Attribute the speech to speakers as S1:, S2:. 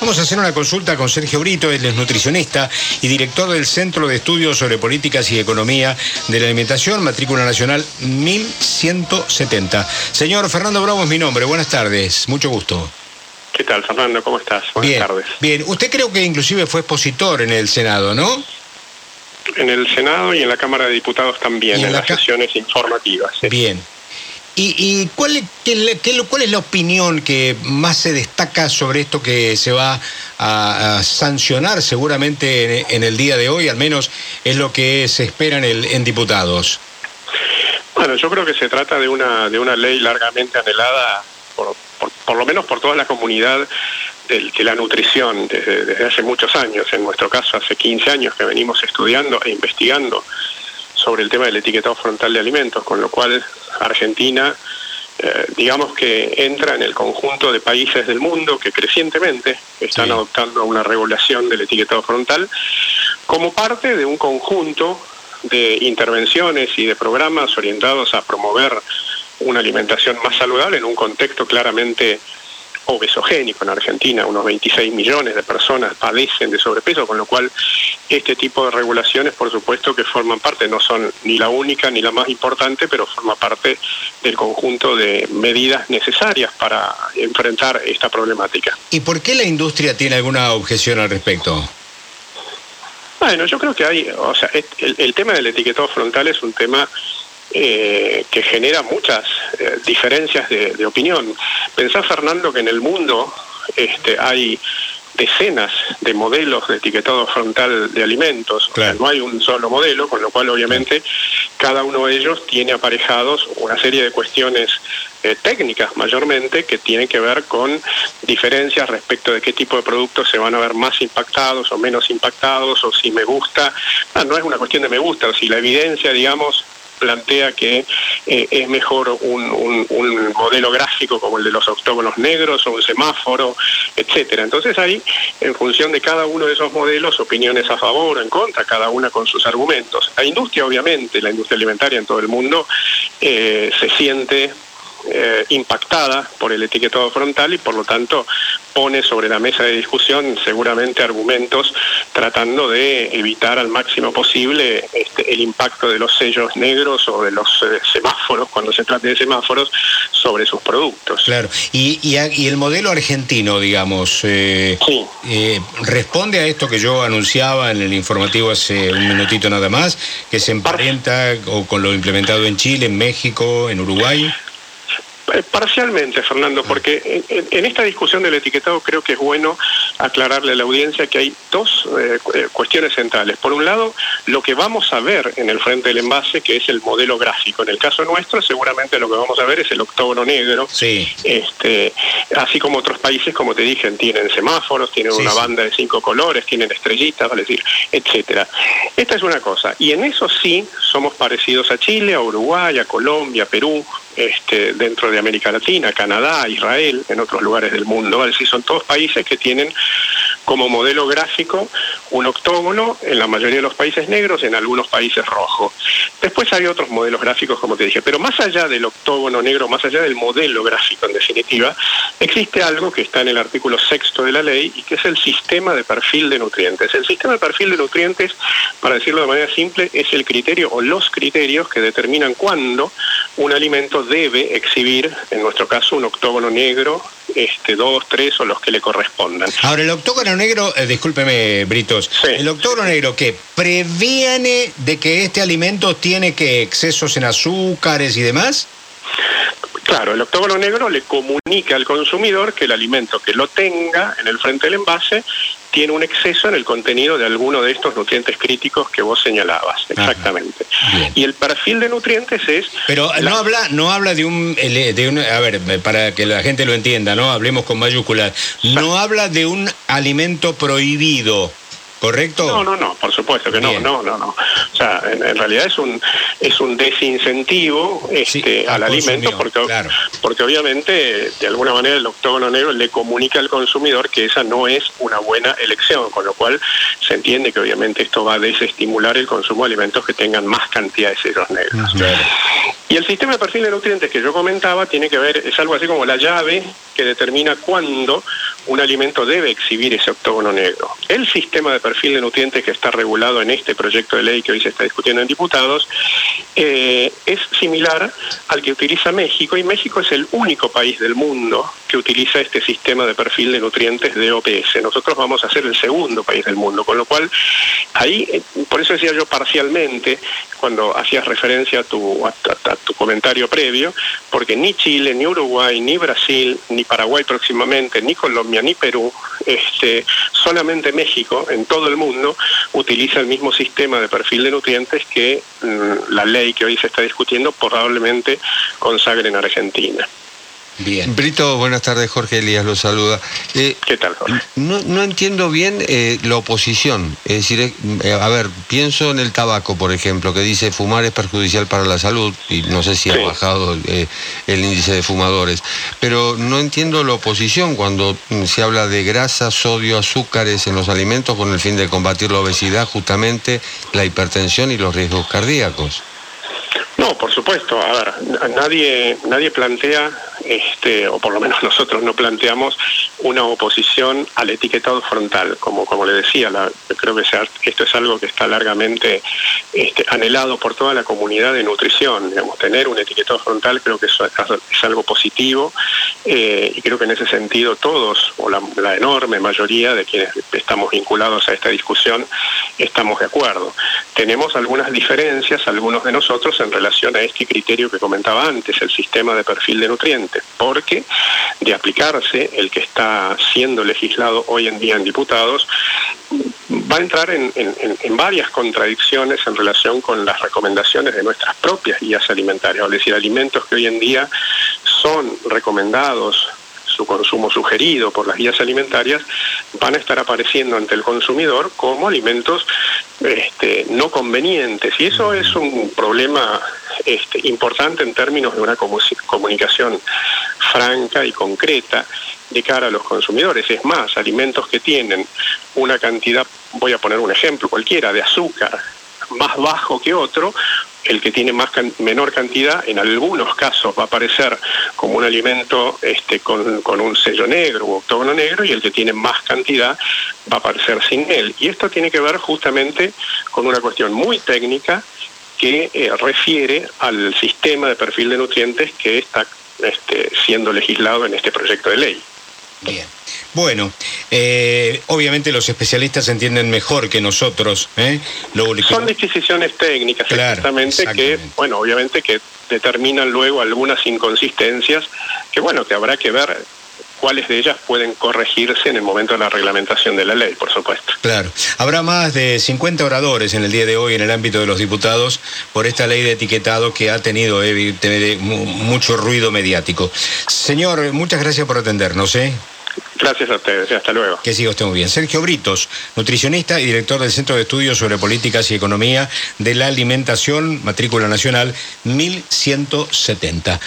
S1: Vamos a hacer una consulta con Sergio Brito, él es nutricionista y director del Centro de Estudios sobre Políticas y Economía de la Alimentación, matrícula nacional 1170. Señor Fernando Bravo es mi nombre, buenas tardes, mucho gusto.
S2: ¿Qué tal, Fernando? ¿Cómo estás? Buenas
S1: bien,
S2: tardes.
S1: Bien, usted creo que inclusive fue expositor en el Senado, ¿no?
S2: En el Senado y en la Cámara de Diputados también,
S1: ¿Y en
S2: en,
S1: la
S2: las sesiones informativas.
S1: Bien. ¿Y, y cuál, qué cuál es la opinión que más se destaca sobre esto que se va a, sancionar seguramente en, el día de hoy? Al menos es lo que se espera en, el, en diputados.
S2: Bueno, yo creo que se trata de una, de una ley largamente anhelada, por, por, lo menos por toda la comunidad del- de la nutrición desde, desde hace muchos años. En nuestro caso, hace 15 años que venimos estudiando e investigando sobre el tema del etiquetado frontal de alimentos, con lo cual Argentina, eh, digamos que entra en el conjunto de países del mundo que crecientemente están
S1: Sí.
S2: adoptando una regulación del etiquetado frontal como parte de un conjunto de intervenciones y de programas orientados a promover una alimentación más saludable en un contexto claramente obesogénico en Argentina. Unos 26 millones de personas padecen de sobrepeso, con lo cual este tipo de regulaciones, por supuesto, que forman parte, no son ni la única ni la más importante, pero forma parte del conjunto de medidas necesarias para enfrentar esta problemática.
S1: ¿Y por qué la industria tiene alguna objeción al respecto?
S2: Bueno, yo creo que hay, o sea, el, el tema del etiquetado frontal es un tema eh, que genera muchas eh, diferencias de, de opinión. Pensá, Fernando, que en el mundo este, hay decenas de modelos de etiquetado frontal de alimentos. O sea, no hay un solo modelo, con lo cual obviamente cada uno de ellos tiene aparejados una serie de cuestiones eh, técnicas mayormente que tienen que ver con diferencias respecto de qué tipo de productos se van a ver más impactados o menos impactados o si me gusta. Ah, no es una cuestión de me gusta, o si la evidencia, digamos, plantea que eh, es mejor un, un- un modelo gráfico como el de los octógonos negros o un semáforo, etcétera. Entonces hay, en función de cada uno de esos modelos, opiniones a favor o en contra, cada una con sus argumentos. La industria, obviamente, la industria alimentaria en todo el mundo, eh, se siente eh, impactada por el etiquetado frontal y por lo tanto pone sobre la mesa de discusión seguramente argumentos tratando de evitar al máximo posible este, el impacto de los sellos negros o de los eh, semáforos, cuando se trate de semáforos, sobre sus productos.
S1: Claro. Y, y, y el modelo argentino, digamos, eh,
S2: Sí.
S1: eh, responde a esto que yo anunciaba en el informativo hace un minutito nada más, que se emparenta o con lo implementado en Chile, en México, en Uruguay.
S2: Eh, Parcialmente, Fernando, porque en, esta discusión del etiquetado creo que es bueno aclararle a la audiencia que hay dos eh, eh, cuestiones centrales. Por un lado, lo que vamos a ver en el frente del envase, que es el modelo gráfico. En el caso nuestro, seguramente lo que vamos a ver es el octógono negro.
S1: Sí.
S2: Este, así como otros países, como te dije, tienen semáforos, tienen
S1: Sí,
S2: una
S1: sí.
S2: banda de cinco colores, tienen estrellitas, vale decir, etcétera. Esta es una cosa. Y en eso sí somos parecidos a Chile, a Uruguay, a Colombia, a Perú, este, dentro de América Latina, Canadá, Israel, en otros lugares del mundo. Es decir, son todos países que tienen como modelo gráfico un octógono, en la mayoría de los países negros, en algunos países rojo. Después hay otros modelos gráficos, como te dije, pero más allá del octógono negro, más allá del modelo gráfico en definitiva, existe algo que está en el artículo sexto de la ley y que es el sistema de perfil de nutrientes. El sistema de perfil de nutrientes, para decirlo de manera simple, es el criterio o los criterios que determinan cuándo un alimento debe exhibir, en nuestro caso, un octógono negro, este, dos, tres o los que le correspondan.
S1: Ahora, el octógono negro, eh, discúlpeme, Britos,
S2: Sí.
S1: el octógono negro que previene de que este alimento tiene que excesos en azúcares y demás.
S2: Claro, el octógono negro le comunica al consumidor que el alimento que lo tenga en el frente del envase tiene un exceso en el contenido de alguno de estos nutrientes críticos que vos señalabas. Exactamente. Y el perfil de nutrientes es...
S1: Pero
S2: la-
S1: no habla, no habla de un, de un, a ver, para que la gente lo entienda, ¿no? Hablemos con mayúsculas. No habla de un alimento prohibido, ¿correcto?
S2: No, no, no, por supuesto que no,
S1: Bien.
S2: no, no, no. O sea, en, en realidad es un es un desincentivo este,
S1: Sí, al
S2: al alimento porque
S1: claro.
S2: porque obviamente de alguna manera el octógono negro le comunica al consumidor que esa no es una buena elección, con lo cual se entiende que obviamente esto va a desestimular el consumo de alimentos que tengan más cantidad de sellos negros.
S1: Claro.
S2: Y el sistema de perfil de nutrientes que yo comentaba tiene que ver, es algo así como la llave que determina cuándo un alimento debe exhibir ese octógono negro. El sistema de perfil de nutrientes que está regulado en este proyecto de ley que hoy se está discutiendo en diputados eh, es similar al que utiliza México y México es el único país del mundo que utiliza este sistema de perfil de nutrientes de OPS. Nosotros vamos a ser el segundo país del mundo, con lo cual ahí, eh, por eso decía yo parcialmente, cuando hacías referencia a tu, a, tu comentario previo, porque ni Chile, ni Uruguay, ni Brasil, ni Paraguay próximamente, ni Colombia, ni Perú, este, solamente México en todo el mundo utiliza el mismo sistema de perfil de nutrientes que mm, la ley que hoy se está discutiendo probablemente consagre en Argentina.
S3: Bien. Brito, buenas tardes, Jorge Elías lo saluda.
S2: Eh, ¿Qué tal, Jorge?
S3: No, entiendo bien eh, la oposición. Es decir, eh, a ver, pienso en el tabaco, por ejemplo, que dice fumar es perjudicial para la salud, y no sé si ha bajado el índice de fumadores. Pero no entiendo la oposición cuando mm, se habla de grasa, sodio, azúcares en los alimentos con el fin de combatir la obesidad, justamente la hipertensión y los riesgos cardíacos.
S2: No, por supuesto. A ver, nadie, nadie plantea este, o por lo menos nosotros no planteamos una oposición al etiquetado frontal. Como, como le decía, creo que esto es algo que está largamente este, anhelado por toda la comunidad de nutrición. Digamos, tener un etiquetado frontal creo que eso es, algo positivo eh, y creo que en ese sentido todos, o la, la enorme mayoría de quienes estamos vinculados a esta discusión, estamos de acuerdo. Tenemos algunas diferencias, algunos de nosotros, en relación a este criterio que comentaba antes, el sistema de perfil de nutrientes porque de aplicarse el que está siendo legislado hoy en día en diputados, va a entrar en, varias contradicciones en relación con las recomendaciones de nuestras propias guías alimentarias, es decir, alimentos que hoy en día son recomendados su consumo sugerido por las guías alimentarias van a estar apareciendo ante el consumidor como alimentos este, no convenientes. Y eso es un problema este, importante en términos de una comunicación franca y concreta de cara a los consumidores. Es más, alimentos que tienen una cantidad, voy a poner un ejemplo cualquiera, de azúcar más bajo que otro, el que tiene más menor cantidad, en algunos casos va a aparecer como un alimento este, con, un sello negro o octógono negro, y el que tiene más cantidad va a aparecer sin él. Y esto tiene que ver justamente con una cuestión muy técnica que eh, refiere al sistema de perfil de nutrientes que está este, siendo legislado en este proyecto de ley.
S1: Bien. Bueno, eh, obviamente los especialistas entienden mejor que nosotros. ¿eh?
S2: Son disquisiciones técnicas, exactamente, que, bueno, obviamente que determinan luego algunas inconsistencias que, bueno, que habrá que ver cuáles de ellas pueden corregirse en el momento de la reglamentación de la ley, por supuesto.
S1: Claro. Habrá más de 50 oradores en el día de hoy en el ámbito de los diputados por esta ley de etiquetado que ha tenido mucho ruido mediático. Señor, muchas gracias por atendernos. ¿eh?
S2: Gracias a ustedes, hasta luego.
S1: Que siga usted muy bien. Sergio Britos, nutricionista y director del Centro de Estudios sobre Políticas y Economía de la Alimentación, matrícula nacional 1170.